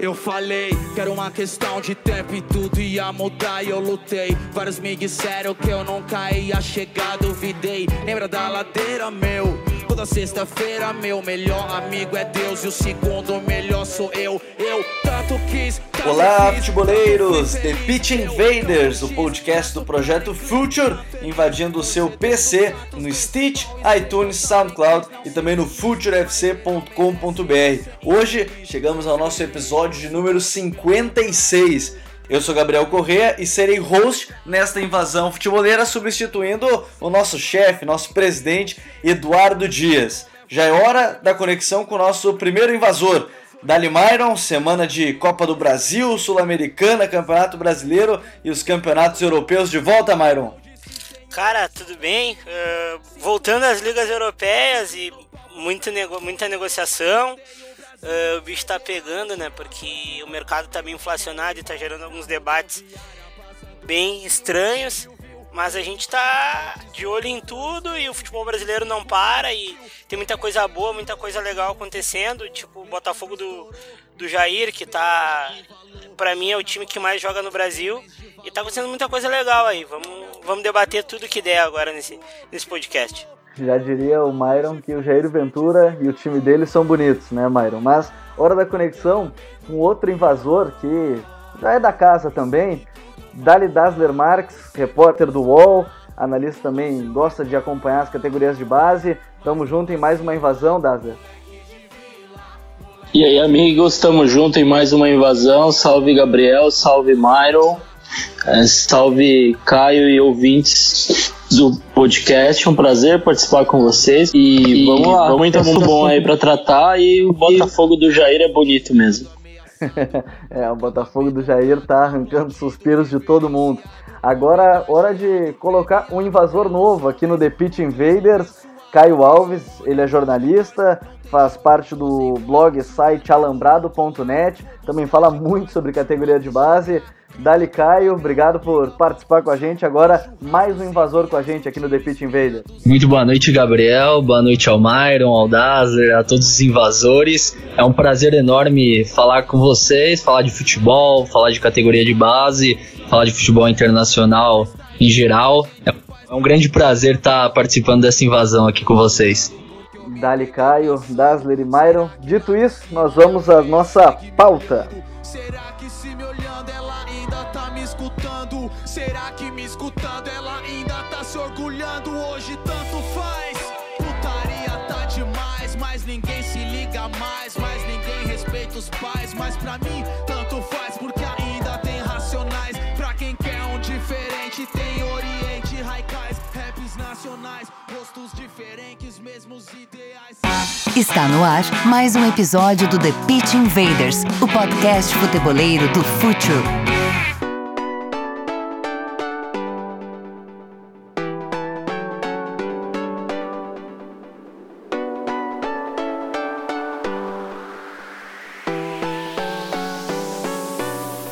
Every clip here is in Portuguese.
Eu falei que era uma questão de tempo e tudo ia mudar e eu lutei. Vários me disseram que eu nunca ia chegar, duvidei. Lembra da ladeira, meu? Toda sexta-feira, meu melhor amigo é Deus e o segundo melhor sou eu. Eu tanto quis. Olá, futeboleiros! The Pitch Invaders, o podcast do projeto Future, invadindo o seu PC no Stitch, iTunes, SoundCloud e também no futurefc.com.br. Hoje chegamos ao nosso episódio de número 56. Eu sou Gabriel Correa e serei host nesta invasão futeboleira, substituindo o nosso chefe, nosso presidente Eduardo Dias. Já é hora da conexão com o nosso primeiro invasor. Dali Myron, semana de Copa do Brasil, Sul-Americana, Campeonato Brasileiro e os campeonatos europeus de volta, Myron. Cara, tudo bem? Uh, voltando às ligas europeias e muito nego muita negociação. Uh, o bicho tá pegando, né? Porque o mercado tá bem inflacionado e tá gerando alguns debates bem estranhos. Mas a gente tá de olho em tudo e o futebol brasileiro não para e tem muita coisa boa, muita coisa legal acontecendo. Tipo o Botafogo do, do Jair, que tá. Pra mim é o time que mais joga no Brasil. E tá acontecendo muita coisa legal aí. Vamos, vamos debater tudo que der agora nesse, nesse podcast. Já diria o Myron que o Jair Ventura e o time dele são bonitos, né, Myron? Mas, hora da conexão, um outro invasor que já é da casa também, Dali Dasler Marques, repórter do UOL, analista também, gosta de acompanhar as categorias de base. Tamo junto em mais uma invasão, Dasler. E aí, amigos, tamo junto em mais uma invasão. Salve Gabriel, salve Myron, é, salve Caio e ouvintes do podcast. Um prazer participar com vocês. E, e vamos lá, vamos então muito bom aí para tratar. E o Botafogo do Jair é bonito mesmo. é, o Botafogo do Jair tá arrancando suspiros de todo mundo. Agora, hora de colocar um invasor novo aqui no The Pitch Invaders. Caio Alves, ele é jornalista, faz parte do blog site alambrado.net, também fala muito sobre categoria de base. Dali Caio, obrigado por participar com a gente. Agora, mais um invasor com a gente aqui no The Pit Invader. Muito boa noite, Gabriel. Boa noite ao Myron, ao Dazer, a todos os invasores. É um prazer enorme falar com vocês, falar de futebol, falar de categoria de base, falar de futebol internacional em geral. É um grande prazer estar participando dessa invasão aqui com vocês. Dali Caio, Dasler e Myron. Dito isso, nós vamos à nossa pauta. Será que se me olhando ela ainda tá me escutando? Será que me escutando ela ainda tá se orgulhando? Hoje tanto faz, putaria tá demais, mas ninguém se liga mais, mas ninguém respeita os pais, mas pra mim tanto faz porque ainda tem racionais. Pra quem quer um diferente tem Oriente, Raikais, raps nacionais, rostos diferentes, mesmos ideais. Está no ar mais um episódio do The Pitch Invaders, o podcast futeboleiro do Futuro.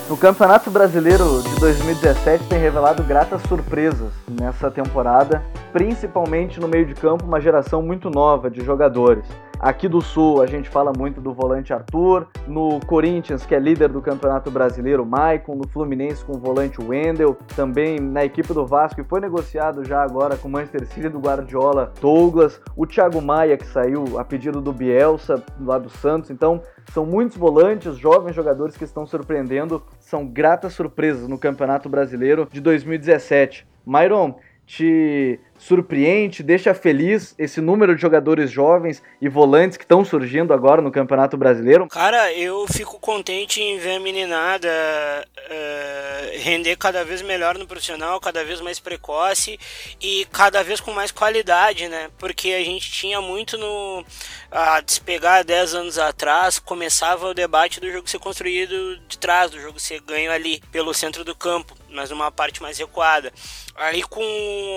O Campeonato Brasileiro de 2017 tem revelado gratas surpresas nessa temporada, principalmente no meio de campo, uma geração muito nova de jogadores. Aqui do Sul a gente fala muito do volante Arthur, no Corinthians, que é líder do Campeonato Brasileiro, Maicon, no Fluminense com o volante Wendel, também na equipe do Vasco, que foi negociado já agora com o Manchester City do Guardiola, Douglas, o Thiago Maia, que saiu a pedido do Bielsa, lá do Santos. Então, são muitos volantes, jovens jogadores que estão surpreendendo, são gratas surpresas no Campeonato Brasileiro de 2017. Myron, te surpreende, deixa feliz esse número de jogadores jovens e volantes que estão surgindo agora no Campeonato Brasileiro? Cara, eu fico contente em ver a meninada uh, render cada vez melhor no profissional, cada vez mais precoce e cada vez com mais qualidade, né? Porque a gente tinha muito no. A despegar 10 anos atrás, começava o debate do jogo ser construído de trás, do jogo ser ganho ali, pelo centro do campo, mas uma parte mais recuada. Aí com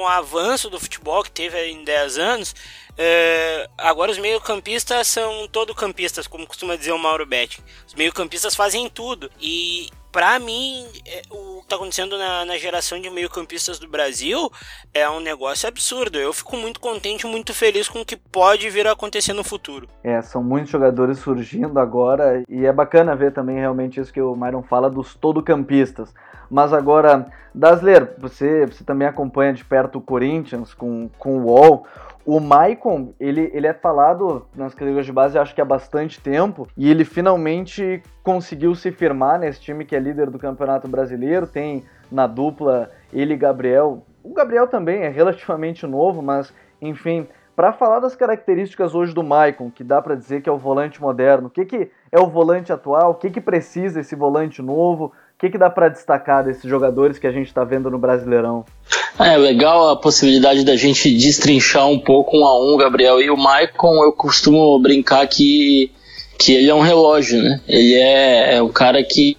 o avanço do futebol que teve em 10 anos, é, agora os meio-campistas são todo campistas, como costuma dizer o Mauro Betti. Os meio-campistas fazem tudo. E pra mim, é, o que tá acontecendo na, na geração de meio-campistas do Brasil é um negócio absurdo. Eu fico muito contente, muito feliz com o que pode vir a acontecer no futuro. É, são muitos jogadores surgindo agora e é bacana ver também realmente isso que o Myron fala dos todo-campistas. Mas agora, Dasler, você, você também acompanha de perto o Corinthians com, com o UOL. O Maicon, ele, ele é falado nas categorias de base acho que há bastante tempo e ele finalmente conseguiu se firmar nesse time que é líder do Campeonato Brasileiro. Tem na dupla ele e Gabriel. O Gabriel também é relativamente novo, mas enfim, para falar das características hoje do Maicon, que dá para dizer que é o volante moderno, o que, que é o volante atual, o que, que precisa esse volante novo, que, que dá para destacar desses jogadores que a gente está vendo no Brasileirão? É legal a possibilidade da gente destrinchar um pouco um a um, Gabriel. E o Maicon, eu costumo brincar que, que ele é um relógio, né? Ele é, é o cara que,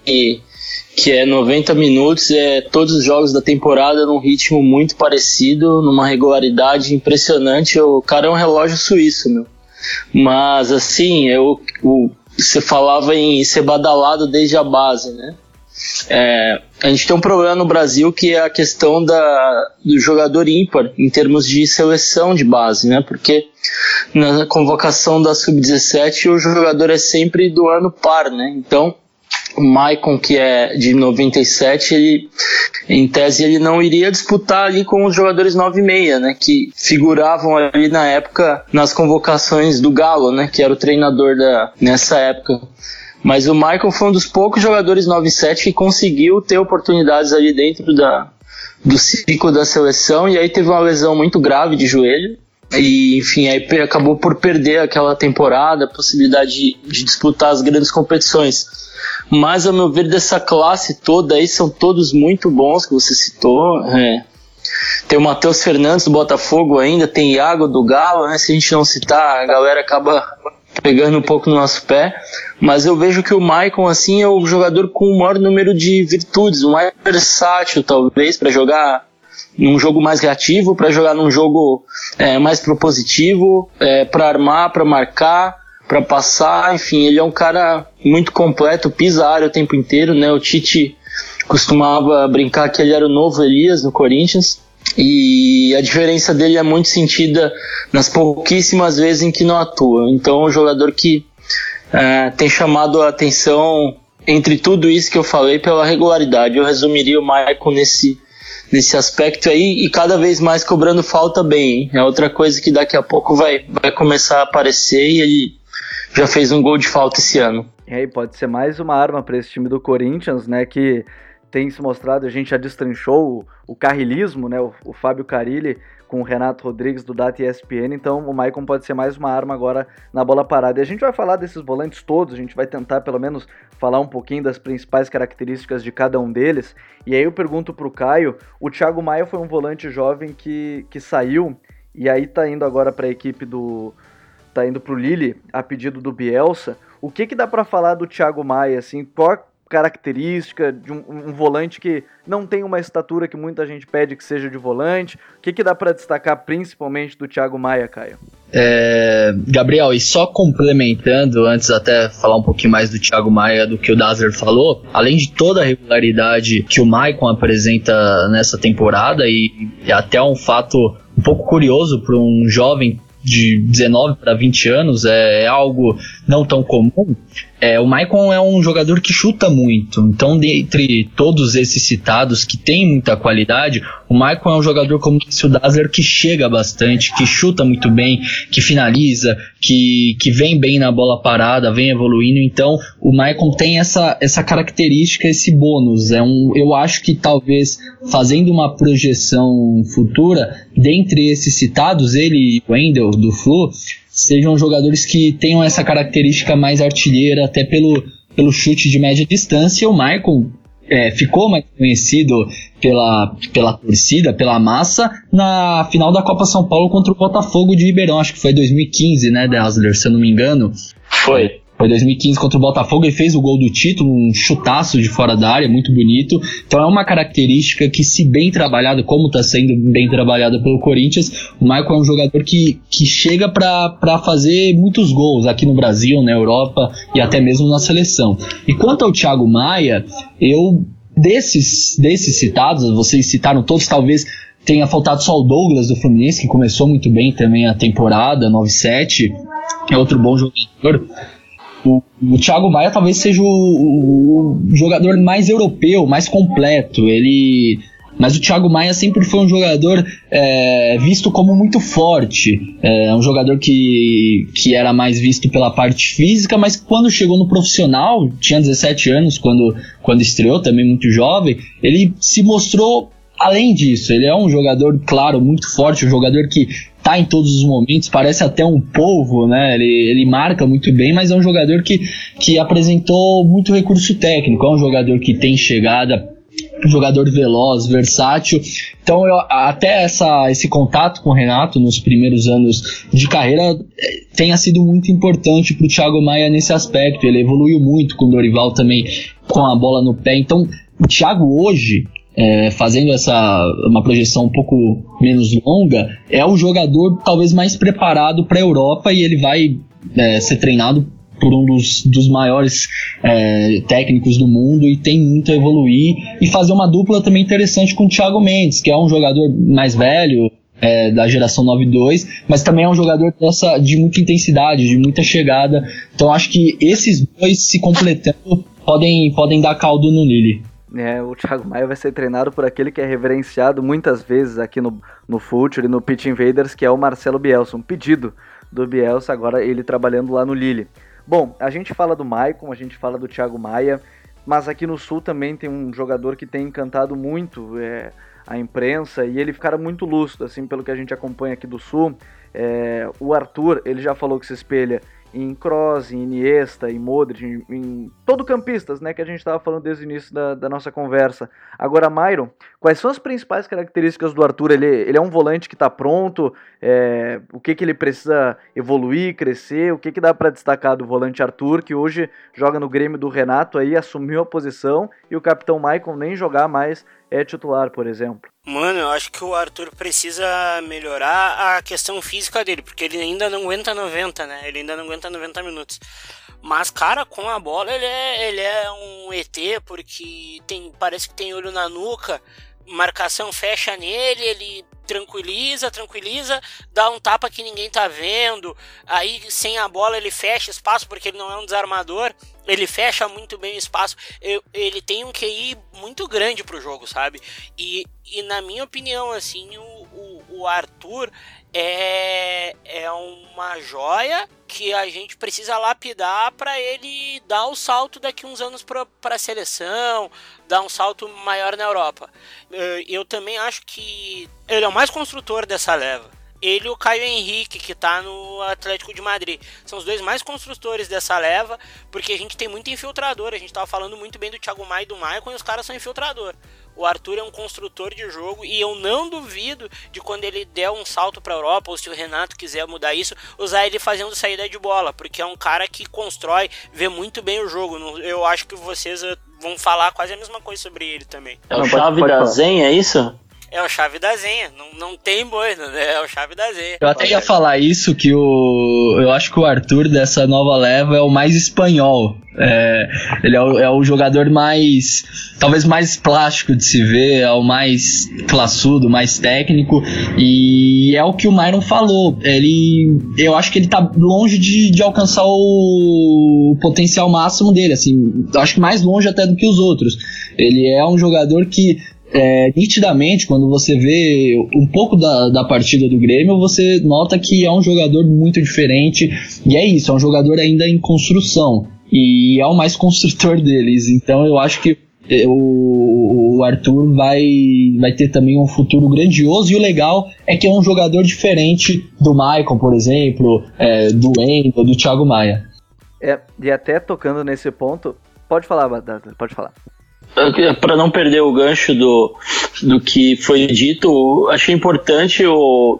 que é 90 minutos, é todos os jogos da temporada num ritmo muito parecido, numa regularidade impressionante. O cara é um relógio suíço, meu. Mas assim, eu, o, você falava em ser badalado desde a base, né? É, a gente tem um problema no Brasil que é a questão da, do jogador ímpar em termos de seleção de base, né? Porque na convocação da sub-17 o jogador é sempre do ano par, né? Então o Maicon, que é de 97, ele, em tese ele não iria disputar ali com os jogadores 9 e meia, né, que figuravam ali na época nas convocações do Galo, né, que era o treinador da, nessa época. Mas o Michael foi um dos poucos jogadores 9-7 que conseguiu ter oportunidades ali dentro da, do ciclo da seleção e aí teve uma lesão muito grave de joelho. E, enfim, aí acabou por perder aquela temporada, a possibilidade de, de disputar as grandes competições. Mas, ao meu ver, dessa classe toda aí, são todos muito bons que você citou. É. Tem o Matheus Fernandes do Botafogo ainda, tem Iago do Galo, né? Se a gente não citar, a galera acaba pegando um pouco no nosso pé, mas eu vejo que o Maicon assim é o jogador com o maior número de virtudes, o mais versátil talvez para jogar num jogo mais reativo, para jogar num jogo é, mais propositivo, é, para armar, para marcar, para passar, enfim, ele é um cara muito completo, pisa a área o tempo inteiro, né? O Tite costumava brincar que ele era o novo Elias no Corinthians. E a diferença dele é muito sentida nas pouquíssimas vezes em que não atua. Então, é um jogador que é, tem chamado a atenção entre tudo isso que eu falei pela regularidade. Eu resumiria o Maicon nesse, nesse aspecto aí e cada vez mais cobrando falta bem. Hein? É outra coisa que daqui a pouco vai, vai começar a aparecer e ele já fez um gol de falta esse ano. E aí pode ser mais uma arma para esse time do Corinthians, né? Que tem se mostrado, a gente já destrinchou o, o carrilismo, né? O, o Fábio Carilli com o Renato Rodrigues do Data ESPN, então o Maicon pode ser mais uma arma agora na bola parada. E a gente vai falar desses volantes todos, a gente vai tentar pelo menos falar um pouquinho das principais características de cada um deles. E aí eu pergunto pro Caio, o Thiago Maia foi um volante jovem que, que saiu e aí tá indo agora para a equipe do tá indo pro Lille a pedido do Bielsa. O que que dá para falar do Thiago Maia assim? Qual característica de um, um, volante que não tem uma estatura que muita gente pede que seja de volante? O que, que dá para destacar principalmente do Thiago Maia, Caio? É, Gabriel, e só complementando, antes até falar um pouquinho mais do Thiago Maia do que o Dazer falou, além de toda a regularidade que o Maicon apresenta nessa temporada, e, e até um fato um pouco curioso para um jovem de 19 para 20 anos, é, é algo não tão comum. É, o Maicon é um jogador que chuta muito, então dentre todos esses citados que tem muita qualidade, o Maicon é um jogador como o Dazzler que chega bastante, que chuta muito bem, que finaliza, que, que vem bem na bola parada, vem evoluindo, então o Maicon tem essa, essa característica, esse bônus, é um, eu acho que talvez fazendo uma projeção futura, dentre esses citados, ele e o Wendel do Flu, sejam jogadores que tenham essa característica mais artilheira, até pelo, pelo chute de média distância. O Michael é, ficou mais conhecido pela, pela torcida, pela massa, na final da Copa São Paulo contra o Botafogo de Ribeirão, acho que foi 2015, né, Dazzler, se eu não me engano. Foi. Foi 2015 contra o Botafogo, ele fez o gol do título, um chutaço de fora da área, muito bonito. Então é uma característica que, se bem trabalhado, como está sendo bem trabalhada pelo Corinthians, o Michael é um jogador que, que chega para fazer muitos gols aqui no Brasil, na Europa e até mesmo na seleção. E quanto ao Thiago Maia, eu desses, desses citados, vocês citaram todos, talvez tenha faltado só o Douglas do Fluminense, que começou muito bem também a temporada, 9-7, é outro bom jogador. O, o Thiago Maia talvez seja o, o, o, jogador mais europeu, mais completo. Ele, mas o Thiago Maia sempre foi um jogador é, visto como muito forte. É um jogador que, que era mais visto pela parte física, mas quando chegou no profissional, tinha 17 anos quando, quando estreou, também muito jovem, ele se mostrou além disso, ele é um jogador, claro, muito forte, um jogador que tá em todos os momentos, parece até um polvo, né? Ele, ele marca muito bem, mas é um jogador que, que apresentou muito recurso técnico, é um jogador que tem chegada, um jogador veloz, versátil. Então, eu, até essa, esse contato com o Renato nos primeiros anos de carreira eh, tenha sido muito importante para o Thiago Maia nesse aspecto. Ele evoluiu muito com o Dorival também com a bola no pé. Então, o Thiago hoje é, fazendo essa uma projeção um pouco menos longa, é o jogador talvez mais preparado para a Europa e ele vai é, ser treinado por um dos, dos maiores é, técnicos do mundo e tem muito a evoluir e fazer uma dupla também interessante com o Thiago Mendes, que é um jogador mais velho, é, da geração 9-2, mas também é um jogador dessa, de muita intensidade, de muita chegada. Então acho que esses dois se completando podem, podem dar caldo no Lille. É, o Thiago Maia vai ser treinado por aquele que é reverenciado muitas vezes aqui no, no Future e no Pitch Invaders, que é o Marcelo Bielsa. Um pedido do Bielsa, agora ele trabalhando lá no Lille. Bom, a gente fala do Maicon, a gente fala do Thiago Maia, mas aqui no Sul também tem um jogador que tem encantado muito é, a imprensa e ele fica muito lúcido, assim, pelo que a gente acompanha aqui do Sul. É, o Arthur, ele já falou que se espelha em Kroos, em Iniesta, em Modric, em, em todo campistas, né, que a gente estava falando desde o início da, da, nossa conversa. Agora, Myron, quais são as principais características do Arthur? Ele, ele é um volante que está pronto? É, o que, que ele precisa evoluir, crescer? O que, que dá para destacar do volante Arthur, que hoje joga no Grêmio do Renato, aí assumiu a posição, e o capitão Maicon nem jogar mais é titular, por exemplo? Mano, eu acho que o Arthur precisa melhorar a questão física dele, porque ele ainda não aguenta 90, né? Ele ainda não aguenta 90 minutos. Mas, cara, com a bola ele é, ele é um ET, porque tem, parece que tem olho na nuca, marcação fecha nele, ele tranquiliza, tranquiliza, dá um tapa que ninguém tá vendo. Aí sem a bola ele fecha espaço porque ele não é um desarmador. Ele fecha muito bem o espaço. ele tem um QI muito grande pro jogo, sabe? E, e na minha opinião, assim, o, o, o Arthur é, é uma joia que a gente precisa lapidar para ele dar o salto daqui uns anos para a seleção, dar um salto maior na Europa. Eu também acho que ele é o mais construtor dessa leva. Ele e o Caio Henrique, que está no Atlético de Madrid. São os dois mais construtores dessa leva, porque a gente tem muito infiltrador. A gente estava falando muito bem do Thiago Maia e do Maicon, e os caras são infiltrador. O Arthur é um construtor de jogo e eu não duvido de quando ele der um salto para a Europa, ou se o Renato quiser mudar isso, usar ele fazendo saída de bola, porque é um cara que constrói, vê muito bem o jogo. Eu acho que vocês eh, vão falar quase a mesma coisa sobre ele também. É o chave da Zen, é isso? É o chave da zenha, não, não tem boi, né? É o chave da zenha. Eu até ia falar isso, que o. Eu acho que o Arthur dessa nova leva é o mais espanhol. É, ele é o, é o, jogador mais. talvez mais plástico de se ver, é o mais classudo, mais técnico. E é o que o Myron falou. Ele. Eu acho que ele tá longe de, de alcançar o, o potencial máximo dele. Assim, acho que mais longe até do que os outros. Ele é um jogador que é, nitidamente, quando você vê um pouco da, da partida do Grêmio, você nota que é um jogador muito diferente. E é isso, é um jogador ainda em construção. E é o mais construtor deles. Então eu acho que é, o, o Arthur vai, vai ter também um futuro grandioso. E o legal é que é um jogador diferente do Maicon, por exemplo, é, do Endo, do Thiago Maia. É, e até tocando nesse ponto, pode falar, Batata, pode falar para não perder o gancho do, do que foi dito, achei importante o,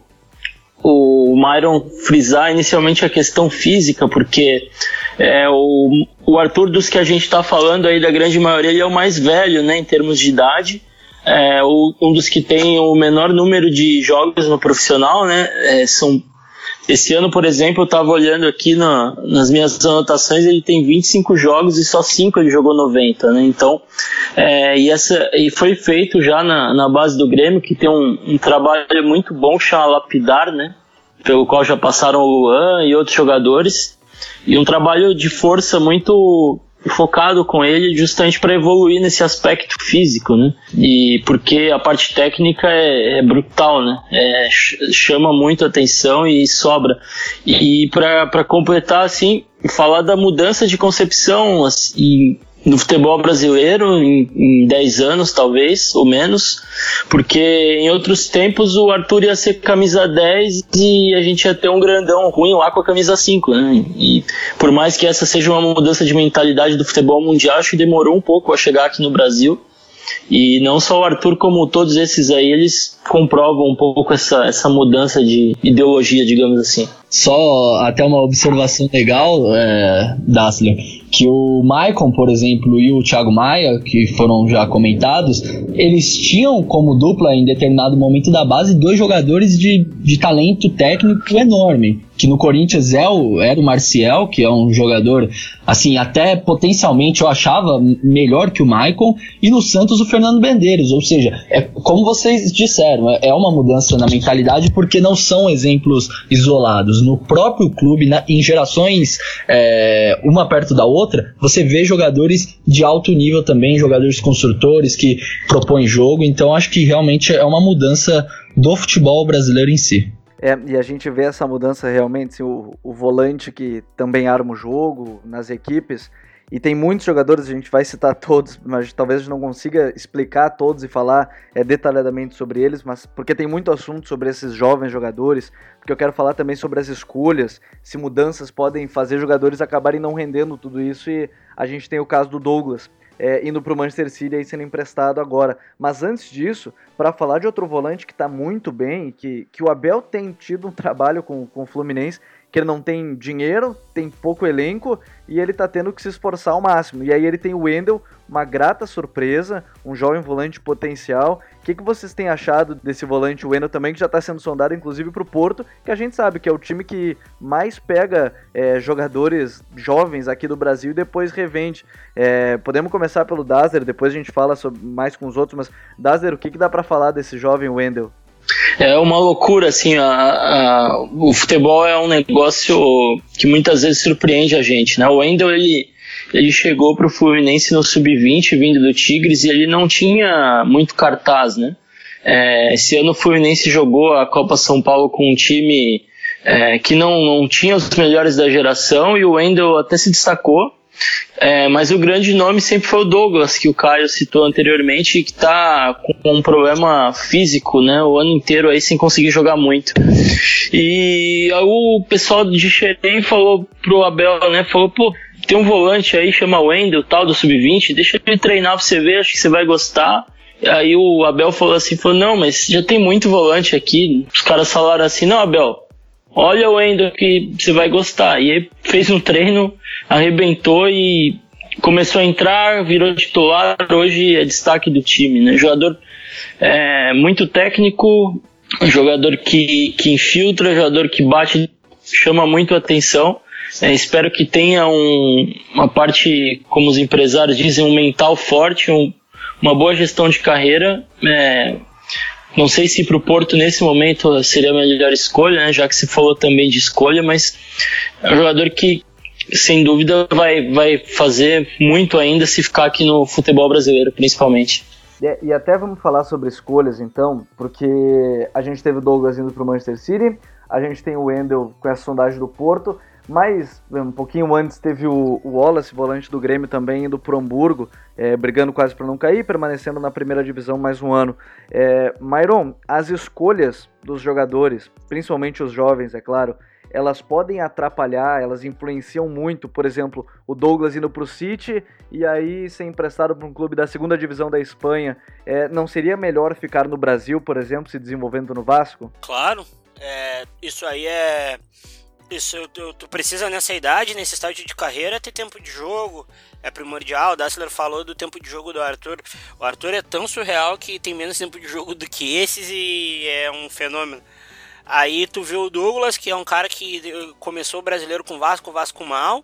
o Myron frisar inicialmente a questão física, porque é, o, o Arthur, dos que a gente está falando aí, da grande maioria, ele é o mais velho, né, em termos de idade. É, o, um dos que tem o menor número de jogos no profissional, né? É, são esse ano, por exemplo, eu estava olhando aqui na, nas minhas anotações, ele tem 25 jogos e só 5 ele jogou 90, né? Então, é, e, essa, e foi feito já na, na base do Grêmio, que tem um, um trabalho muito bom, chama Lapidar, né? Pelo qual já passaram o Luan e outros jogadores. E um trabalho de força muito focado com ele justamente para evoluir nesse aspecto físico, né? E porque a parte técnica é, é brutal, né? É, chama muito atenção e sobra. E para completar, assim, falar da mudança de concepção assim, no futebol brasileiro em, em 10 anos, talvez, ou menos, porque em outros tempos o Arthur ia ser camisa 10 e a gente ia ter um grandão ruim lá com a camisa 5, né? E por mais que essa seja uma mudança de mentalidade do futebol mundial, acho que demorou um pouco a chegar aqui no Brasil. E não só o Arthur, como todos esses aí, eles comprovam um pouco essa, essa mudança de ideologia, digamos assim. Só até uma observação legal, é, Dassler, que o Maicon, por exemplo, e o Thiago Maia, que foram já comentados, eles tinham como dupla em determinado momento da base dois jogadores de, de talento técnico enorme que no Corinthians é o, era o Marcial, que é um jogador, assim, até potencialmente eu achava melhor que o Maicon, e no Santos o Fernando Bendeiros, ou seja, é como vocês disseram, é, é uma mudança na mentalidade porque não são exemplos isolados. No próprio clube, na, em gerações é, uma perto da outra, você vê jogadores de alto nível também, jogadores construtores que propõem jogo, então acho que realmente é uma mudança do futebol brasileiro em si. É, e a gente vê essa mudança realmente, assim, o, o volante que também arma o jogo nas equipes, e tem muitos jogadores, a gente vai citar todos, mas talvez a gente não consiga explicar todos e falar é, detalhadamente sobre eles, mas porque tem muito assunto sobre esses jovens jogadores, porque eu quero falar também sobre as escolhas, se mudanças podem fazer jogadores acabarem não rendendo tudo isso, e a gente tem o caso do Douglas, é, indo para o Manchester City e sendo emprestado agora. Mas antes disso, para falar de outro volante que está muito bem, que, que o Abel tem tido um trabalho com, com o Fluminense, que ele não tem dinheiro, tem pouco elenco e ele tá tendo que se esforçar ao máximo. E aí ele tem o Wendel, uma grata surpresa, um jovem volante potencial. O que, que vocês têm achado desse volante Wendel também, que já está sendo sondado inclusive para o Porto, que a gente sabe que é o time que mais pega é, jogadores jovens aqui do Brasil e depois revende. É, podemos começar pelo Dazer, depois a gente fala sobre, mais com os outros, mas Dazer, o que, que dá para falar desse jovem Wendel? É uma loucura, assim, a, a, o futebol é um negócio que muitas vezes surpreende a gente, né? O Wendel, ele, ele chegou para o Fluminense no Sub-20, vindo do Tigres, e ele não tinha muito cartaz, né? É, esse ano o Fluminense jogou a Copa São Paulo com um time é, que não, não tinha os melhores da geração, e o Wendel até se destacou, é, mas o grande nome sempre foi o Douglas, que o Caio citou anteriormente, que está com um problema físico, né? O ano inteiro aí sem conseguir jogar muito. E o pessoal de Xerém falou pro Abel, né? Falou, pô, tem um volante aí, chama Wendel, tal, do Sub-20, deixa ele treinar pra você ver, acho que você vai gostar. Aí o Abel falou assim, falou, não, mas já tem muito volante aqui. Os caras falaram assim, não, Abel, olha o Wendel que você vai gostar. E aí fez um treino, arrebentou e começou a entrar, virou titular, hoje é destaque do time, né? Jogador é, muito técnico, jogador que, que infiltra, jogador que bate, chama muito atenção. É, espero que tenha um, uma parte, como os empresários dizem, um mental forte, um, uma boa gestão de carreira. É, não sei se para o Porto nesse momento seria a melhor escolha, né, já que se falou também de escolha, mas é um jogador que sem dúvida vai, vai fazer muito ainda se ficar aqui no futebol brasileiro, principalmente. E, até vamos falar sobre escolhas então, porque a gente teve o Douglas indo para o Manchester City, a gente tem o Wendel com essa sondagem do Porto, mas um pouquinho antes teve o, Wallace, volante do Grêmio, também indo para Hamburgo, é, brigando quase para não cair, permanecendo na primeira divisão mais um ano. É, Myron, as escolhas dos jogadores, principalmente os jovens, é claro, elas podem atrapalhar, elas influenciam muito. Por exemplo, o Douglas indo para o City e aí ser emprestado para um clube da segunda divisão da Espanha. É, não seria melhor ficar no Brasil, por exemplo, se desenvolvendo no Vasco? Claro, É, isso aí é. Isso, tu, tu, precisa nessa idade, nesse estágio de carreira, ter tempo de jogo. É primordial. O Dassler falou do tempo de jogo do Arthur. O Arthur é tão surreal que tem menos tempo de jogo do que esses e é um fenômeno. Aí tu vê o Douglas, que é um cara que começou o brasileiro com Vasco, Vasco mal.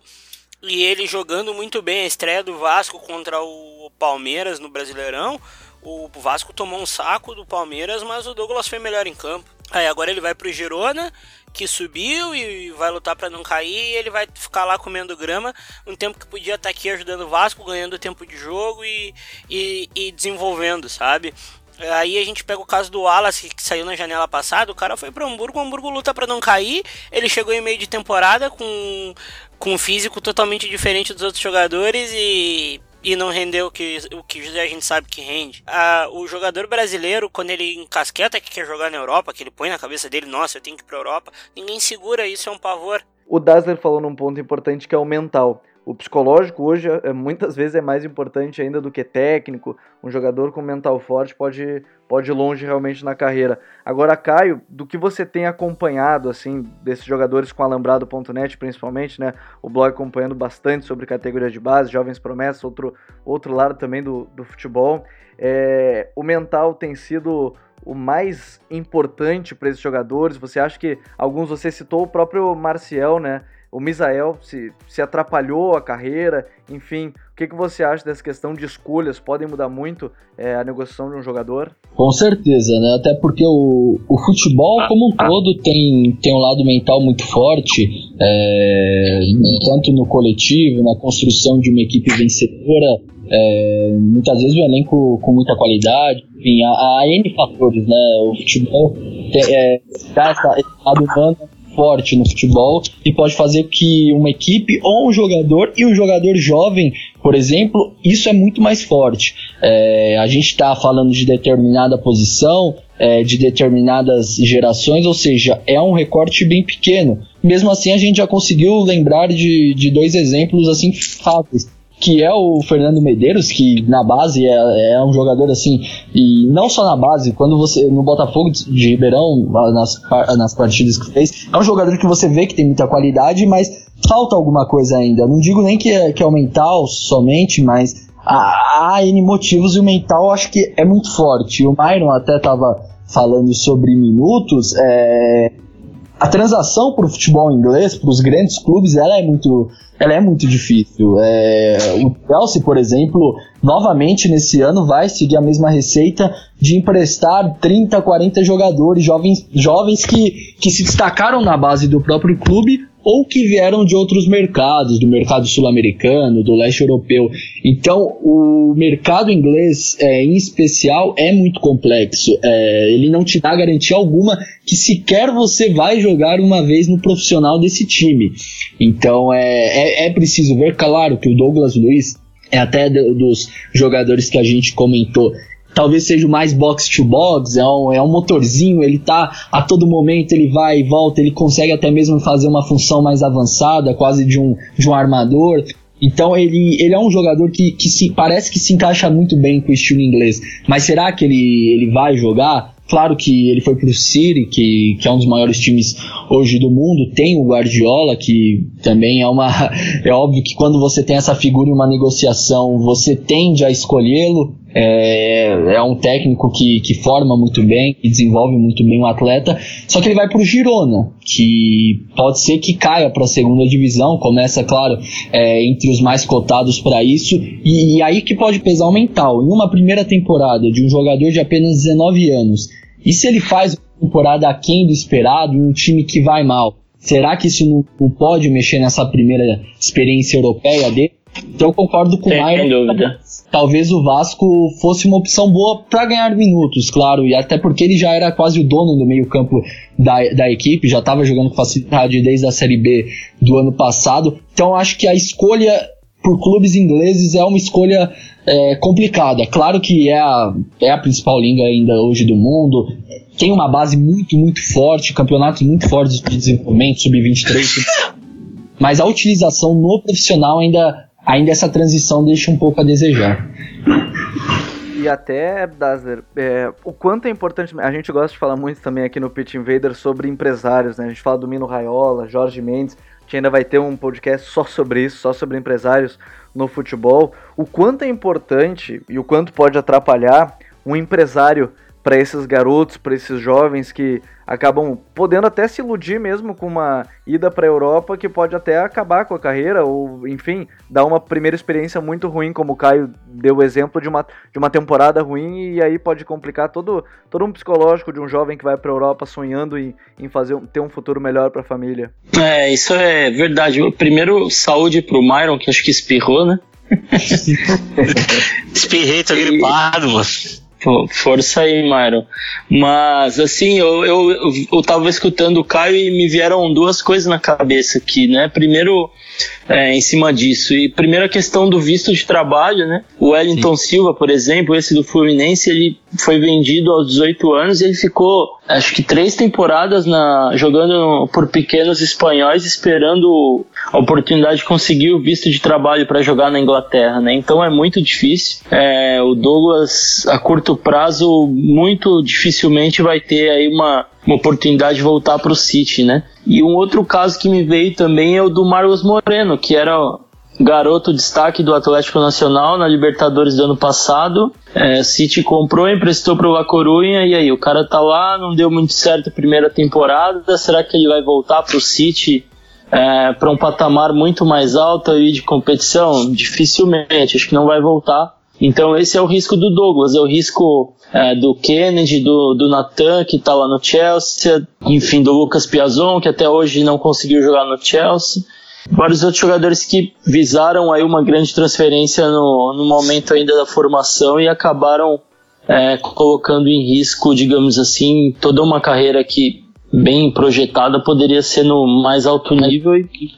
E ele jogando muito bem a estreia do Vasco contra o Palmeiras no Brasileirão. O Vasco tomou um saco do Palmeiras, mas o Douglas foi melhor em campo. Aí agora ele vai pro Girona, que subiu e vai lutar para não cair, e ele vai ficar lá comendo grama, um tempo que podia estar tá aqui ajudando o Vasco, ganhando tempo de jogo e, e, e desenvolvendo, sabe? Aí a gente pega o caso do Wallace, que saiu na janela passada, o cara foi para Hamburgo, o Hamburgo luta para não cair, ele chegou em meio de temporada com, com um físico totalmente diferente dos outros jogadores e e não rendeu o que, o que a gente sabe que rende. Ah, o jogador brasileiro, quando ele encasqueta que quer jogar na Europa, que ele põe na cabeça dele, nossa, eu tenho que ir pra Europa, ninguém segura, isso é um pavor. O Dazzler falou num ponto importante que é o mental. O psicológico hoje é, muitas vezes é mais importante ainda do que técnico. Um jogador com mental forte pode, pode ir longe realmente na carreira. Agora, Caio, do que você tem acompanhado assim desses jogadores com alambrado.net, principalmente, né? O blog acompanhando bastante sobre categoria de base, jovens promessas, outro, outro lado também do, do futebol. É, o mental tem sido o mais importante para esses jogadores? Você acha que alguns você citou o próprio Marcial, né? O Misael se, se atrapalhou a carreira, enfim, o que, que você acha dessa questão de escolhas? Podem mudar muito é, a negociação de um jogador? Com certeza, né? Até porque o, o futebol como um todo tem, tem um lado mental muito forte, é, tanto no coletivo, na construção de uma equipe vencedora, é, muitas vezes o elenco com muita qualidade, enfim, há, há N fatores, né? O futebol tem, é, dá essa, esse lado humano forte no futebol e pode fazer que uma equipe ou um jogador e um jogador jovem, por exemplo, isso é muito mais forte. É, a gente está falando de determinada posição, é, de determinadas gerações, ou seja, é um recorte bem pequeno. Mesmo assim, a gente já conseguiu lembrar de, de dois exemplos assim fáceis que é o Fernando Medeiros, que na base é, é, um jogador assim, e não só na base, quando você, no Botafogo de Ribeirão, nas, nas partidas que fez, é um jogador que você vê que tem muita qualidade, mas falta alguma coisa ainda. Não digo nem que é, que é o mental somente, mas há, N motivos e o mental acho que é muito forte. O Myron até estava falando sobre minutos, é, a transação para o futebol inglês, para os grandes clubes, ela é muito, ela é muito difícil. É, o Chelsea, por exemplo, novamente nesse ano vai seguir a mesma receita de emprestar 30, 40 jogadores jovens, jovens que, que se destacaram na base do próprio clube ou que vieram de outros mercados, do mercado sul-americano, do leste europeu. Então, o mercado inglês, é, em especial, é muito complexo. É, ele não te dá garantia alguma que sequer você vai jogar uma vez no profissional desse time. Então, é, é, é preciso ver, claro, que o Douglas Luiz é até dos jogadores que a gente comentou talvez seja o mais box to box, é um, é um motorzinho, ele tá a todo momento, ele vai e volta, ele consegue até mesmo fazer uma função mais avançada, quase de um, de um armador. Então ele, ele é um jogador que, que se, parece que se encaixa muito bem com o estilo inglês. Mas será que ele, ele vai jogar? Claro que ele foi pro City, que, que é um dos maiores times hoje do mundo. Tem o Guardiola, que também é uma. É óbvio que quando você tem essa figura em uma negociação, você tende a escolhê-lo. É, é um técnico que, que forma muito bem, que desenvolve muito bem o atleta. Só que ele vai pro Girona, que pode ser que caia para a segunda divisão. Começa, claro, é, entre os mais cotados para isso. E, e aí que pode pesar o mental. Em uma primeira temporada de um jogador de apenas 19 anos e se ele faz uma temporada aquém do esperado em um time que vai mal? Será que isso não, não pode mexer nessa primeira experiência europeia dele? Então eu concordo com o Maio. Talvez o Vasco fosse uma opção boa para ganhar minutos, claro, e até porque ele já era quase o dono do meio-campo da, da equipe, já estava jogando com facilidade desde a Série B do ano passado. Então acho que a escolha por clubes ingleses é uma escolha é, complicada. Claro que é a, é a principal liga ainda hoje do mundo, tem uma base muito, muito forte, campeonatos muito fortes de desenvolvimento, sub-23, mas a utilização no profissional ainda, ainda essa transição deixa um pouco a desejar. E até, Dazzler, é, o quanto é importante. A gente gosta de falar muito também aqui no Pitch Invader sobre empresários, né? A gente fala do Mino Raiola, Jorge Mendes. A gente ainda vai ter um podcast só sobre isso, só sobre empresários no futebol. O quanto é importante e o quanto pode atrapalhar um empresário para esses garotos, para esses jovens que acabam podendo até se iludir mesmo com uma ida para a Europa que pode até acabar com a carreira ou, enfim, dar uma primeira experiência muito ruim, como o Caio deu o exemplo de uma, de uma temporada ruim e aí pode complicar todo, todo um psicológico de um jovem que vai para a Europa sonhando em, em fazer ter um futuro melhor para a família. É, isso é verdade. Primeiro, saúde para o Myron, que acho que espirrou, né? Espirrei, tô gripado, mano. Força aí, Myron. Mas, assim, eu, eu, eu, eu tava escutando o Caio e me vieram duas coisas na cabeça aqui, né? Primeiro, é, em cima disso. E primeiro a questão do visto de trabalho, né? O Wellington Sim. Silva, por exemplo, esse do Fluminense, ele foi vendido aos 18 anos e ele ficou, acho que três temporadas na, jogando por pequenos espanhóis, esperando a oportunidade de conseguir o visto de trabalho para jogar na Inglaterra, né? Então é muito difícil. É, o Douglas, a curto prazo, muito dificilmente vai ter aí uma uma oportunidade de voltar para o City, né? E um outro caso que me veio também é o do Marcos Moreno, que era garoto destaque do Atlético Nacional na Libertadores do ano passado. É, City comprou, emprestou para o La Corunha e aí o cara tá lá, não deu muito certo a primeira temporada. Será que ele vai voltar para o City é, para um patamar muito mais alto aí de competição? Dificilmente, acho que não vai voltar. Então esse é o risco do Douglas, é o risco é, do Kennedy, do, do Nathan, que está lá no Chelsea, enfim, do Lucas Piazon, que até hoje não conseguiu jogar no Chelsea. Vários outros jogadores que visaram aí uma grande transferência no, no momento ainda da formação e acabaram é, colocando em risco, digamos assim, toda uma carreira que bem projetada poderia ser no mais alto nível e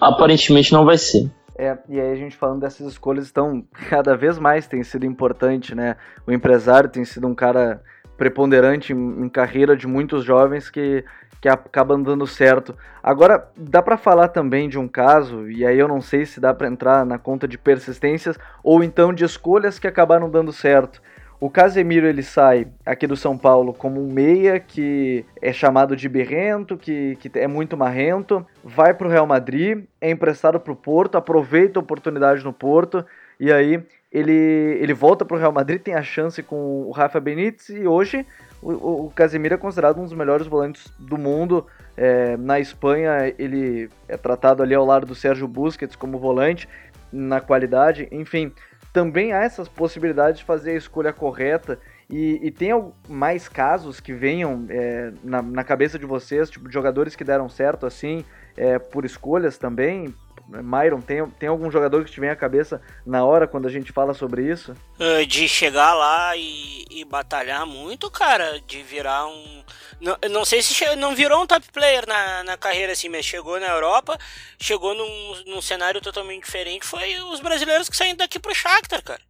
aparentemente não vai ser. É, e aí a gente falando dessas escolhas, então cada vez mais tem sido importante, né? O empresário tem sido um cara preponderante em, em carreira de muitos jovens que, que acabam dando certo. Agora, dá para falar também de um caso, e aí eu não sei se dá para entrar na conta de persistências ou então de escolhas que acabaram dando certo. O Casemiro ele sai aqui do São Paulo como um meia que é chamado de berrento, que, que é muito marrento, vai para o Real Madrid, é emprestado para o Porto, aproveita a oportunidade no Porto e aí ele, ele volta para o Real Madrid, tem a chance com o Rafa Benítez e hoje o, o Casemiro é considerado um dos melhores volantes do mundo. É, na Espanha ele é tratado ali ao lado do Sérgio Busquets como volante na qualidade, enfim também há essas possibilidades de fazer a escolha correta. E, e tem mais casos que venham é, na, na, cabeça de vocês, tipo, jogadores que deram certo assim, é, por escolhas também? Myron, tem, tem algum jogador que te vem à cabeça na hora quando a gente fala sobre isso? Ah, de chegar lá e, e batalhar muito, cara, de virar um. Não, não sei se não virou um top player na, na carreira assim, mas chegou na Europa, chegou num, num cenário totalmente diferente. Foi os brasileiros que saem daqui pro Shakhtar, cara.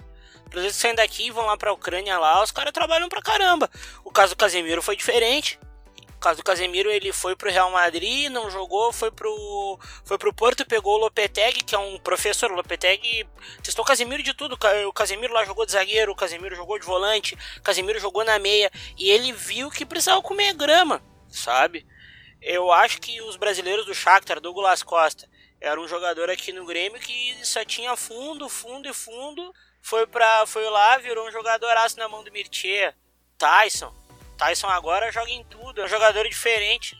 Os brasileiros que saem daqui e vão lá pra Ucrânia lá, os caras trabalham pra caramba. O caso do Casemiro foi diferente caso do Casemiro, ele foi pro Real Madrid, não jogou, foi pro, foi pro Porto, pegou o Lopetegui, que é um professor. O Lopetegui testou o Casemiro de tudo. O Casemiro lá jogou de zagueiro, o Casemiro jogou de volante, o Casemiro jogou na meia. E ele viu que precisava comer grama, sabe? Eu acho que os brasileiros do Shakhtar, Douglas Costa, era um jogador aqui no Grêmio que só tinha fundo, fundo e fundo. Foi, pra, foi lá, virou um jogadoraço na mão do Mirtier. Tyson, Tyson agora joga em tudo, é um jogador diferente.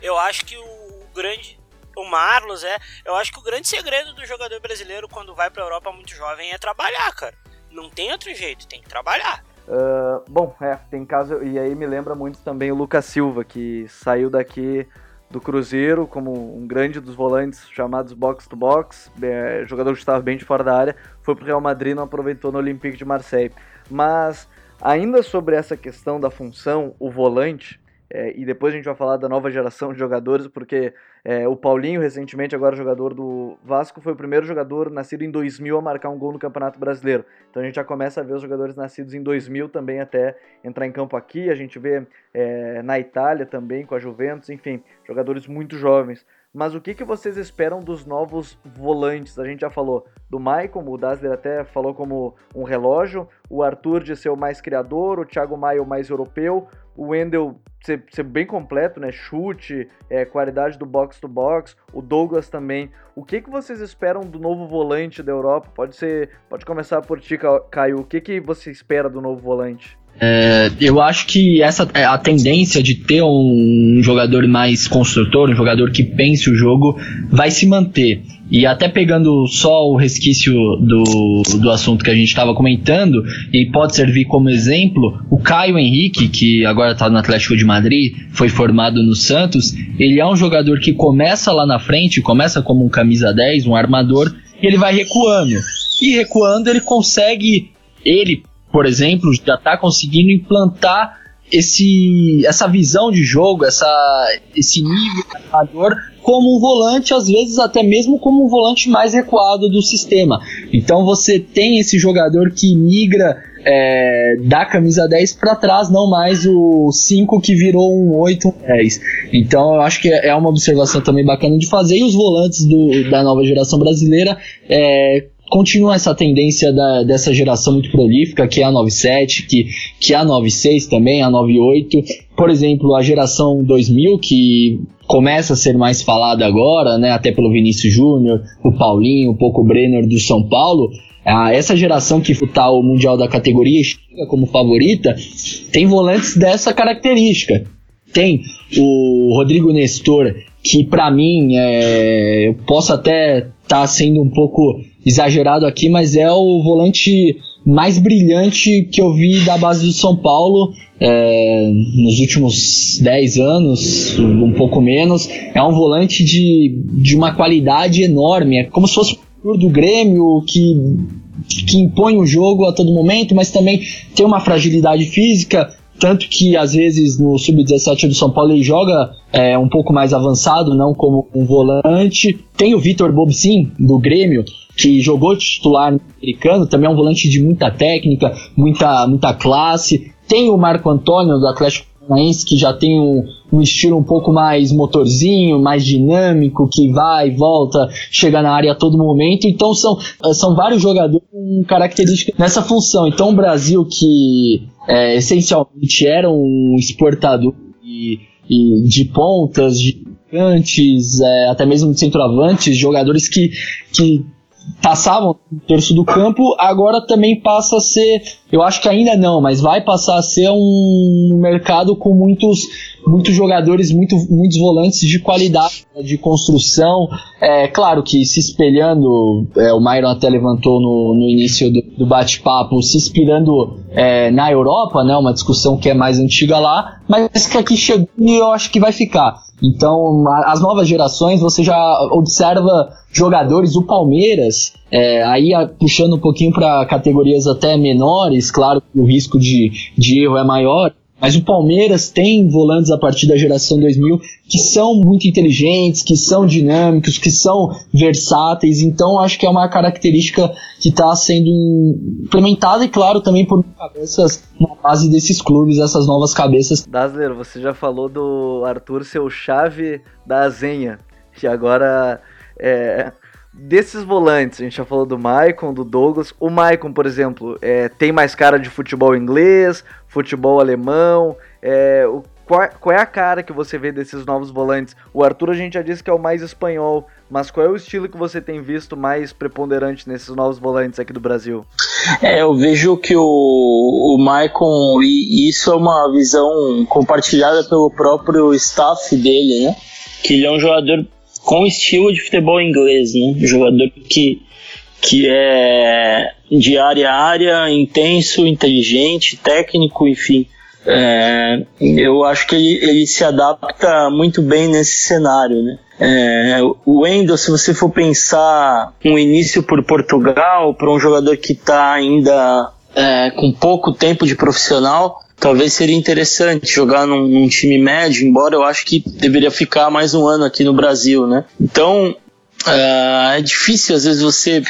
Eu acho que o, grande. O Marlos é. Eu acho que o grande segredo do jogador brasileiro quando vai pra Europa muito jovem é trabalhar, cara. Não tem outro jeito, tem que trabalhar. Uh, bom, é, tem caso. E aí me lembra muito também o Lucas Silva, que saiu daqui do Cruzeiro como um grande dos volantes chamados box to box, é, jogador que estava bem de fora da área, foi pro Real Madrid, não aproveitou no Olympique de Marseille. Mas Ainda sobre essa questão da função, o volante, é, e depois a gente vai falar da nova geração de jogadores, porque é, o Paulinho, recentemente, agora jogador do Vasco, foi o primeiro jogador nascido em 2000 a marcar um gol no Campeonato Brasileiro. Então a gente já começa a ver os jogadores nascidos em 2000 também até entrar em campo aqui. A gente vê é, na Itália também, com a Juventus, enfim, jogadores muito jovens. Mas o que, que vocês esperam dos novos volantes? A gente já falou do Maicon, o Dazzler até falou como um relógio, o Arthur de ser o mais criador, o Thiago Maia o mais europeu, o Wendel ser, ser bem completo, né? Chute, é, qualidade do box to box, o Douglas também. O que, que vocês esperam do novo volante da Europa? Pode ser, pode começar por ti, Caio. O que, que você espera do novo volante? É, eu acho que essa é, a tendência de ter um jogador mais construtor, um jogador que pense o jogo, vai se manter. E até pegando só o resquício do, do assunto que a gente estava comentando, e pode servir como exemplo, o Caio Henrique, que agora está no Atlético de Madrid, foi formado no Santos, ele é um jogador que começa lá na frente, começa como um camisa 10, um armador, e ele vai recuando. E recuando ele consegue, ele por exemplo, já está conseguindo implantar esse, essa visão de jogo, essa, esse nível de como um volante, às vezes até mesmo como um volante mais recuado do sistema. Então você tem esse jogador que migra é, da camisa 10 para trás, não mais o 5 que virou um 8, um 10. Então eu acho que é uma observação também bacana de fazer. E os volantes do, da nova geração brasileira é, continua essa tendência da, dessa geração muito prolífica, que é a 97, que, que é a 96 também, a 98. Por exemplo, a geração 2000, que começa a ser mais falada agora, né, até pelo Vinícius Júnior, o Paulinho, um pouco o Brenner do São Paulo. Essa geração que futar o Mundial da categoria chega como favorita, tem volantes dessa característica. Tem o Rodrigo Nestor, que para mim é, eu posso até estar tá sendo um pouco exagerado aqui, mas é o volante mais brilhante que eu vi da base do São Paulo é, nos últimos 10 anos, um pouco menos. É um volante de, de uma qualidade enorme, é como se fosse o do Grêmio que, que impõe o jogo a todo momento, mas também tem uma fragilidade física. Tanto que às vezes no Sub-17 do São Paulo ele joga é, um pouco mais avançado, não como um volante. Tem o Vitor Bobsin, do Grêmio, que jogou titular no americano, também é um volante de muita técnica, muita, muita classe. Tem o Marco Antônio do Atlético Paranaense, que já tem um, um, estilo um pouco mais motorzinho, mais dinâmico, que vai, volta, chega na área a todo momento. Então são, são vários jogadores com características nessa função. Então o Brasil, que é, essencialmente era um exportador de, de pontas, de cantes, é, até mesmo de centroavantes, jogadores que, que passavam no terço do campo, agora também passa a ser, eu acho que ainda não, mas vai passar a ser um mercado com muitos, muitos jogadores, muito, muitos volantes de qualidade, de construção. É claro que se espelhando, é, o Myron até levantou no, no início do, do bate-papo, se inspirando é, na Europa, né, uma discussão que é mais antiga lá, mas que aqui chegou e eu acho que vai ficar. Então, as novas gerações, você já observa jogadores, o Palmeiras, é, aí puxando um pouquinho para categorias até menores, claro que o risco de, de erro é maior, mas o Palmeiras tem volantes a partir da geração 2000 que são muito inteligentes, que são dinâmicos, que são versáteis. Então acho que é uma característica que está sendo implementada e claro também por cabeças na base desses clubes, essas novas cabeças. Dazzler, você já falou do Arthur ser o chave da Azenha. E agora é, desses volantes, a gente já falou do Maicon, do Douglas. O Maicon, por exemplo, é, tem mais cara de futebol inglês, futebol alemão. É, o, qual, qual, é a cara que você vê desses novos volantes? O Arthur a gente já disse que é o mais espanhol, mas qual é o estilo que você tem visto mais preponderante nesses novos volantes aqui do Brasil? É, eu vejo que o, o Maicon, e isso é uma visão compartilhada pelo próprio staff dele, né? Que ele é um jogador com estilo de futebol inglês, né? Jogador que, que é de área a área, intenso, inteligente, técnico, enfim. É, eu acho que ele, ele se adapta muito bem nesse cenário, né? É, o Wendel, se você for pensar um início por Portugal, para um jogador que está ainda é, com pouco tempo de profissional, talvez seria interessante jogar num, num, time médio, embora eu acho que deveria ficar mais um ano aqui no Brasil, né? Então, Uh, é difícil às vezes você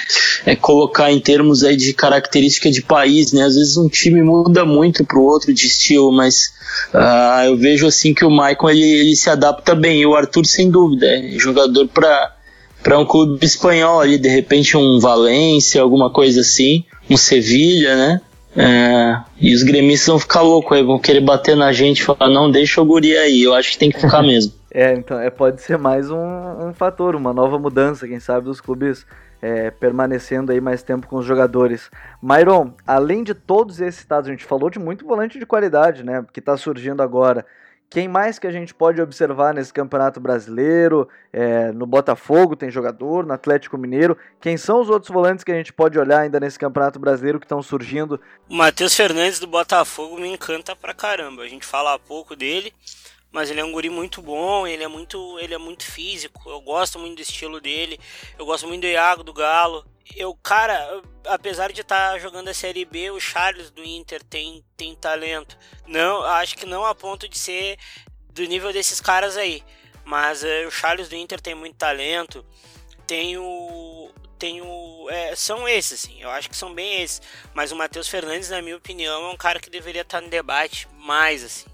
é, colocar em termos aí de característica de país, né? Às vezes um time muda muito para o outro de estilo, mas uh, eu vejo assim que o Michael ele, ele, se adapta bem. E o Arthur sem dúvida é jogador para para um clube espanhol ali, de repente um Valência, alguma coisa assim, um Sevilha, né? É, e os gremistas vão ficar loucos aí, vão querer bater na gente e falar, não, deixa o guri aí, eu acho que tem que ficar mesmo. É, então é, pode ser mais um, um fator, uma nova mudança, quem sabe, dos clubes é, permanecendo aí mais tempo com os jogadores. Myron, além de todos esses estados, a gente falou de muito volante de qualidade, né, que está surgindo agora. Quem mais que a gente pode observar nesse Campeonato Brasileiro? É, no Botafogo tem jogador, no Atlético Mineiro. Quem são os outros volantes que a gente pode olhar ainda nesse Campeonato Brasileiro que estão surgindo? O Matheus Fernandes do Botafogo me encanta pra caramba. A gente fala pouco dele, mas ele é um guri muito bom, ele é muito, ele é muito físico. Eu gosto muito do estilo dele. Eu gosto muito do Iago do Galo eu, cara, apesar de estar tá jogando a Série B, o Charles do Inter tem, tem talento. Não, acho que não a ponto de ser do nível desses caras aí. Mas uh, o Charles do Inter tem muito talento. Tem o. Tem o. É, são esses, assim. Eu acho que são bem esses. Mas o Matheus Fernandes, na minha opinião, é um cara que deveria estar tá no debate mais, assim.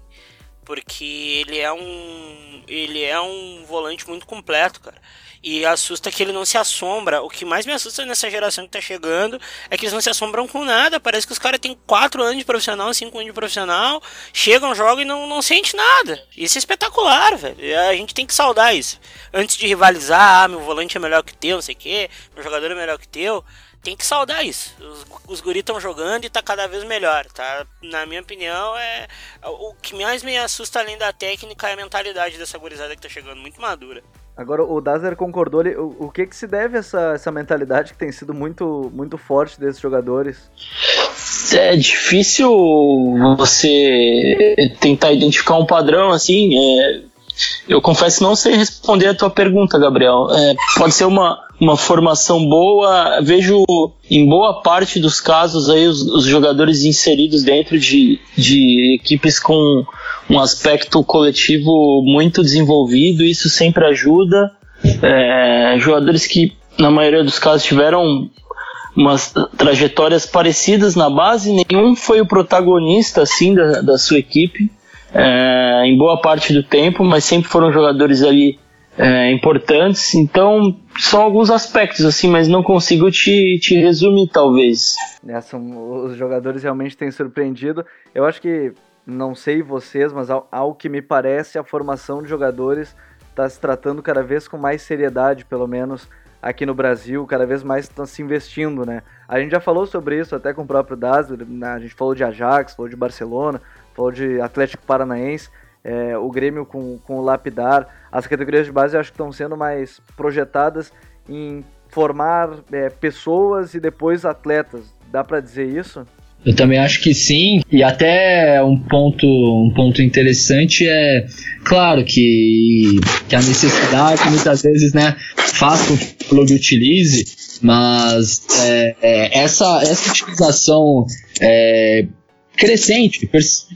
Porque ele é um. Ele é um volante muito completo, cara. E assusta que ele não se assombra. O que mais me assusta nessa geração que tá chegando é que eles não se assombram com nada. Parece que os caras têm 4 anos de profissional, 5 anos de profissional, chegam, jogam e não, não sente nada. Isso é espetacular, velho. A gente tem que saudar isso. Antes de rivalizar, ah, meu volante é melhor que teu, não sei o quê, meu jogador é melhor que teu tem que saudar isso. Os, os guris estão jogando e tá cada vez melhor, tá? Na minha opinião, é o que mais me assusta além da técnica é a mentalidade dessa gurizada que tá chegando muito madura. Agora, o Dazer concordou. O, o que que se deve essa, essa mentalidade que tem sido muito, muito forte desses jogadores? É difícil você tentar identificar um padrão assim. É, eu confesso não sei responder a tua pergunta, Gabriel. É, pode ser uma, uma formação boa. Vejo em boa parte dos casos aí os, os jogadores inseridos dentro de, de equipes com um aspecto coletivo muito desenvolvido, isso sempre ajuda. É, jogadores que, na maioria dos casos, tiveram umas trajetórias parecidas na base, nenhum foi o protagonista assim da, da sua equipe é, em boa parte do tempo, mas sempre foram jogadores ali é, importantes. Então são alguns aspectos assim, mas não consigo te, te resumir talvez. É, são, os jogadores realmente têm surpreendido. Eu acho que não sei vocês, mas ao, ao que me parece, a formação de jogadores está se tratando cada vez com mais seriedade, pelo menos aqui no Brasil, cada vez mais está se investindo, né? A gente já falou sobre isso até com o próprio Dazzler, né? a gente falou de Ajax, falou de Barcelona, falou de Atlético Paranaense, é, o Grêmio com, com o Lapidar, as categorias de base eu acho que estão sendo mais projetadas em formar é, pessoas e depois atletas. Dá para dizer isso? Eu também acho que sim, e até um ponto, um ponto interessante é, claro que, que a necessidade muitas vezes né, faz com que o clube utilize, mas é, é, essa, essa utilização é, crescente,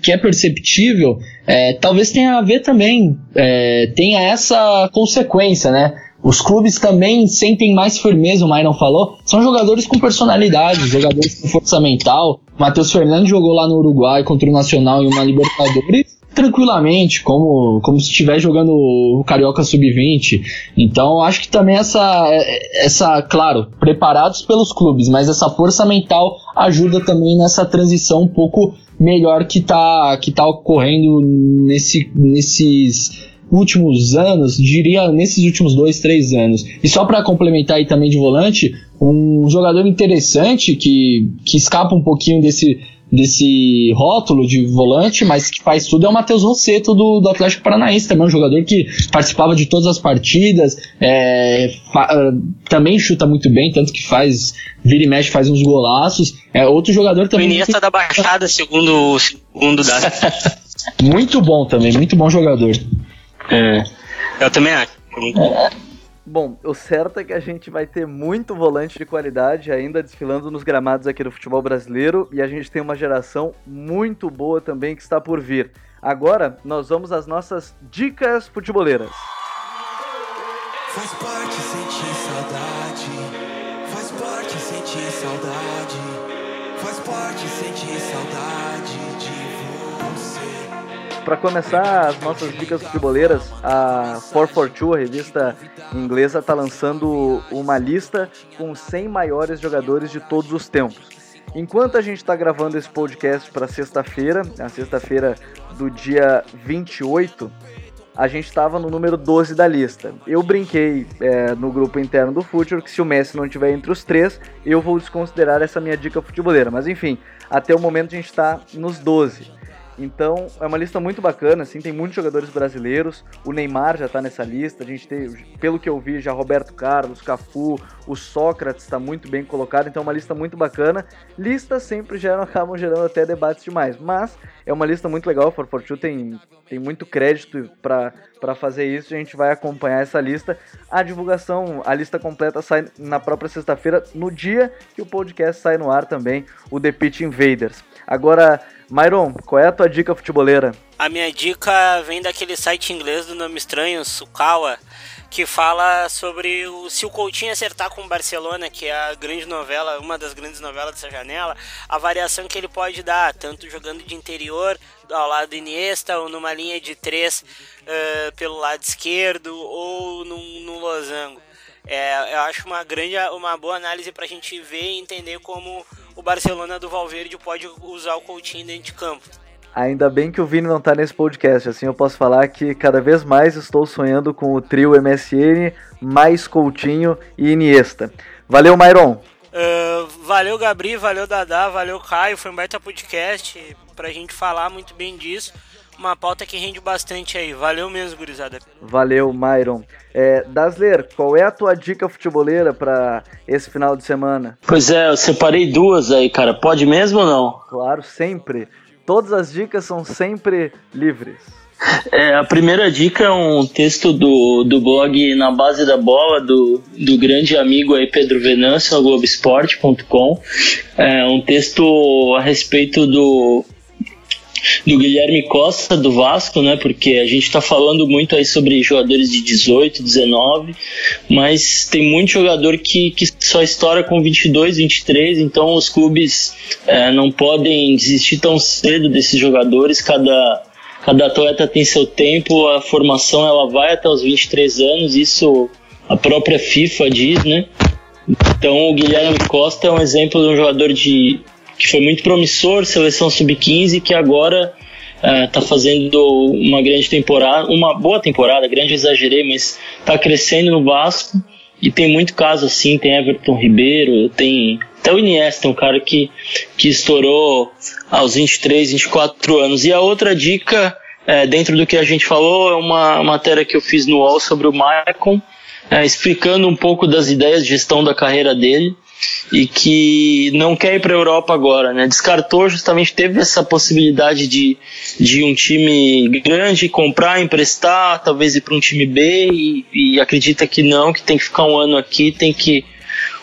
que é perceptível, é, talvez tenha a ver também, é, tenha essa consequência, né? Os clubes também sentem mais firmeza, o Myron falou. São jogadores com personalidade, jogadores com força mental. Matheus Fernandes jogou lá no Uruguai contra o Nacional em uma Libertadores tranquilamente, como, como se estivesse jogando o Carioca Sub-20. Então, acho que também essa, essa, claro, preparados pelos clubes, mas essa força mental ajuda também nessa transição um pouco melhor que está que tá ocorrendo nesse, nesses últimos anos, diria nesses últimos dois, três anos. E só para complementar aí também de volante, um jogador interessante que, que escapa um pouquinho desse, desse rótulo de volante, mas que faz tudo é o Matheus Rosseto do, do Atlético Paranaense, também um jogador que participava de todas as partidas, é, fa, também chuta muito bem, tanto que faz, vira e mexe, faz uns golaços. É outro jogador também. O Iniesta da Baixada, segundo, segundo da... muito bom também, muito bom jogador. É, eu também acho. Bom, o certo é que a gente vai ter muito volante de qualidade ainda desfilando nos gramados aqui do futebol brasileiro e a gente tem uma geração muito boa também que está por vir. Agora nós vamos às nossas dicas futeboleiras. Faz parte sentir Para começar as nossas dicas futeboleiras, a 442, a revista inglesa, está lançando uma lista com 100 maiores jogadores de todos os tempos. Enquanto a gente está gravando esse podcast para sexta-feira, a sexta-feira do dia 28, a gente estava no número 12 da lista. Eu brinquei é, no grupo interno do Future que se o Messi não estiver entre os três, eu vou desconsiderar essa minha dica futeboleira. Mas enfim, até o momento a gente está nos 12. Então é uma lista muito bacana, assim, tem muitos jogadores brasileiros. O Neymar já está nessa lista. A gente tem, pelo que eu vi, já Roberto Carlos, Cafu, o Sócrates está muito bem colocado. Então é uma lista muito bacana. Listas sempre geram, acabam gerando até debates demais, mas é uma lista muito legal. O 442 tem, tem muito crédito para fazer isso. A gente vai acompanhar essa lista. A divulgação, a lista completa sai na própria sexta-feira, no dia que o podcast sai no ar também, o The Pitch Invaders. Agora Myron, qual é a tua dica futeboleira? A minha dica vem daquele site inglês do nome estranho, Sukawa, que fala sobre o, se o Coutinho acertar com o Barcelona, que é a grande novela, uma das grandes novelas dessa janela, a variação que ele pode dar, tanto jogando de interior, ao lado do Iniesta, ou numa linha de três uh, pelo lado esquerdo, ou num, num losango. É, eu acho uma grande, uma boa análise para a gente ver e entender como o Barcelona do Valverde pode usar o Coutinho dentro de campo. Ainda bem que o Vini não tá nesse podcast, assim eu posso falar que cada vez mais estou sonhando com o trio MSN, mais Coutinho e Iniesta. Valeu, Myron! Uh, valeu, Gabri, valeu, Dadá, valeu, Caio, foi um baita podcast pra gente falar muito bem disso uma pauta que rende bastante aí. Valeu mesmo, gurizada. Valeu, Myron. É, Dasler, qual é a tua dica futeboleira para esse final de semana? Pois é, eu separei duas aí, cara. Pode mesmo ou não? Claro, sempre. Todas as dicas são sempre livres. É, a primeira dica é um texto do, do blog Na Base da Bola, do, do grande amigo aí Pedro Venâncio, Globoesporte.com. É um texto a respeito do do Guilherme Costa do Vasco, né? Porque a gente está falando muito aí sobre jogadores de 18, 19, mas tem muito jogador que, que só estoura com 22, 23, então os clubes é, não podem desistir tão cedo desses jogadores. Cada, cada atleta tem seu tempo, a formação ela vai até os 23 anos, isso a própria FIFA diz, né? Então o Guilherme Costa é um exemplo de um jogador de que foi muito promissor, seleção sub-15, que agora está é, fazendo uma grande temporada, uma boa temporada, grande exagerei, mas está crescendo no Vasco e tem muito caso assim, tem Everton Ribeiro, tem até o Iniesta, um cara que, que estourou aos 23, 24 anos. E a outra dica, é, dentro do que a gente falou, é uma matéria que eu fiz no UOL sobre o Maicon, é, explicando um pouco das ideias de gestão da carreira dele e que não quer ir para a Europa agora, né? Descartou justamente teve essa possibilidade de, de um time grande comprar, emprestar, talvez ir para um time B e, e, acredita que não, que tem que ficar um ano aqui, tem que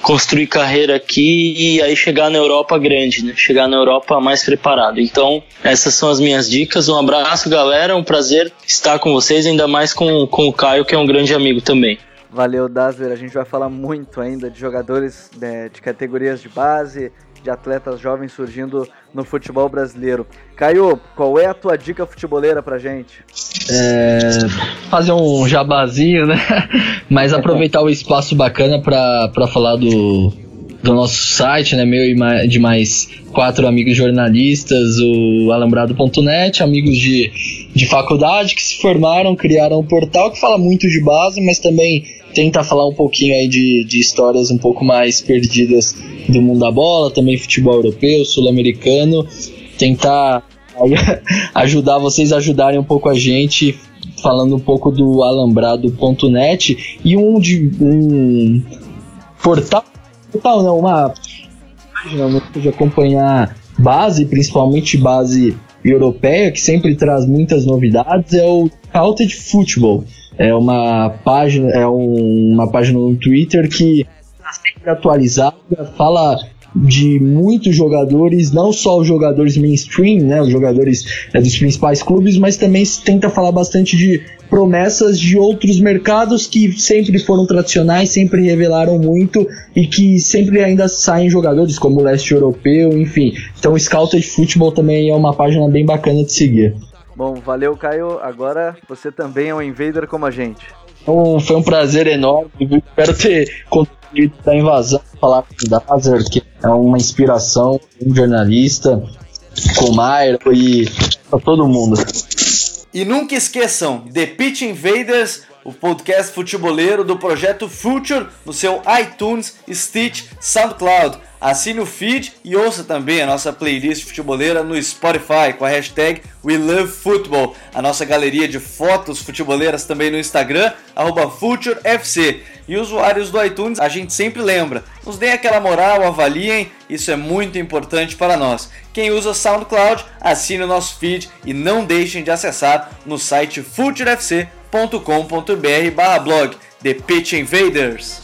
construir carreira aqui e aí chegar na Europa grande, né? Chegar na Europa mais preparado. Então, essas são as minhas dicas. Um abraço, galera. Um prazer estar com vocês, ainda mais com, com o Caio, que é um grande amigo também. Valeu, Dazer. A gente vai falar muito ainda de jogadores né, de categorias de base, de atletas jovens surgindo no futebol brasileiro. Caio, qual é a tua dica futeboleira pra gente? É, fazer um jabazinho, né? Mas aproveitar o espaço bacana para falar do, do nosso site, né? Meu e de mais quatro amigos jornalistas, o alambrado.net, amigos de, de faculdade que se formaram, criaram um portal que fala muito de base, mas também tenta falar um pouquinho aí de, de histórias um pouco mais perdidas do mundo da bola, também futebol europeu, sul-americano, tentar ajudar vocês a ajudarem um pouco a gente falando um pouco do alambrado.net e um de um portal, portal não, uma página de acompanhar base, principalmente base europeia, que sempre traz muitas novidades, é o Counted Football é uma página, é um, uma página no Twitter que está sempre atualizada, fala de muitos jogadores, não só os jogadores mainstream, né, os jogadores é, dos principais clubes, mas também tenta falar bastante de promessas de outros mercados que sempre foram tradicionais, sempre revelaram muito e que sempre ainda saem jogadores como o leste europeu, enfim. Então o Scouted Football também é uma página bem bacana de seguir. Bom, valeu Caio. Agora você também é um invader como a gente. Então, foi um prazer enorme. Espero ter contribuído da invasão, falar com o Dazer, que é uma inspiração, um jornalista, com o Mairo e para todo mundo. E nunca esqueçam, The Pitch Invaders, o podcast futeboleiro do projeto Future no seu iTunes, Stitch, SoundCloud. Assine o feed e ouça também a nossa playlist futeboleira no Spotify com a hashtag WeLoveFootball. A nossa galeria de fotos futeboleiras também no Instagram, FutureFC. E usuários do iTunes, a gente sempre lembra, nos deem aquela moral, avaliem, isso é muito importante para nós. Quem usa SoundCloud, assine o nosso feed e não deixem de acessar no site futurefc.com.br blog The Pitch Invaders.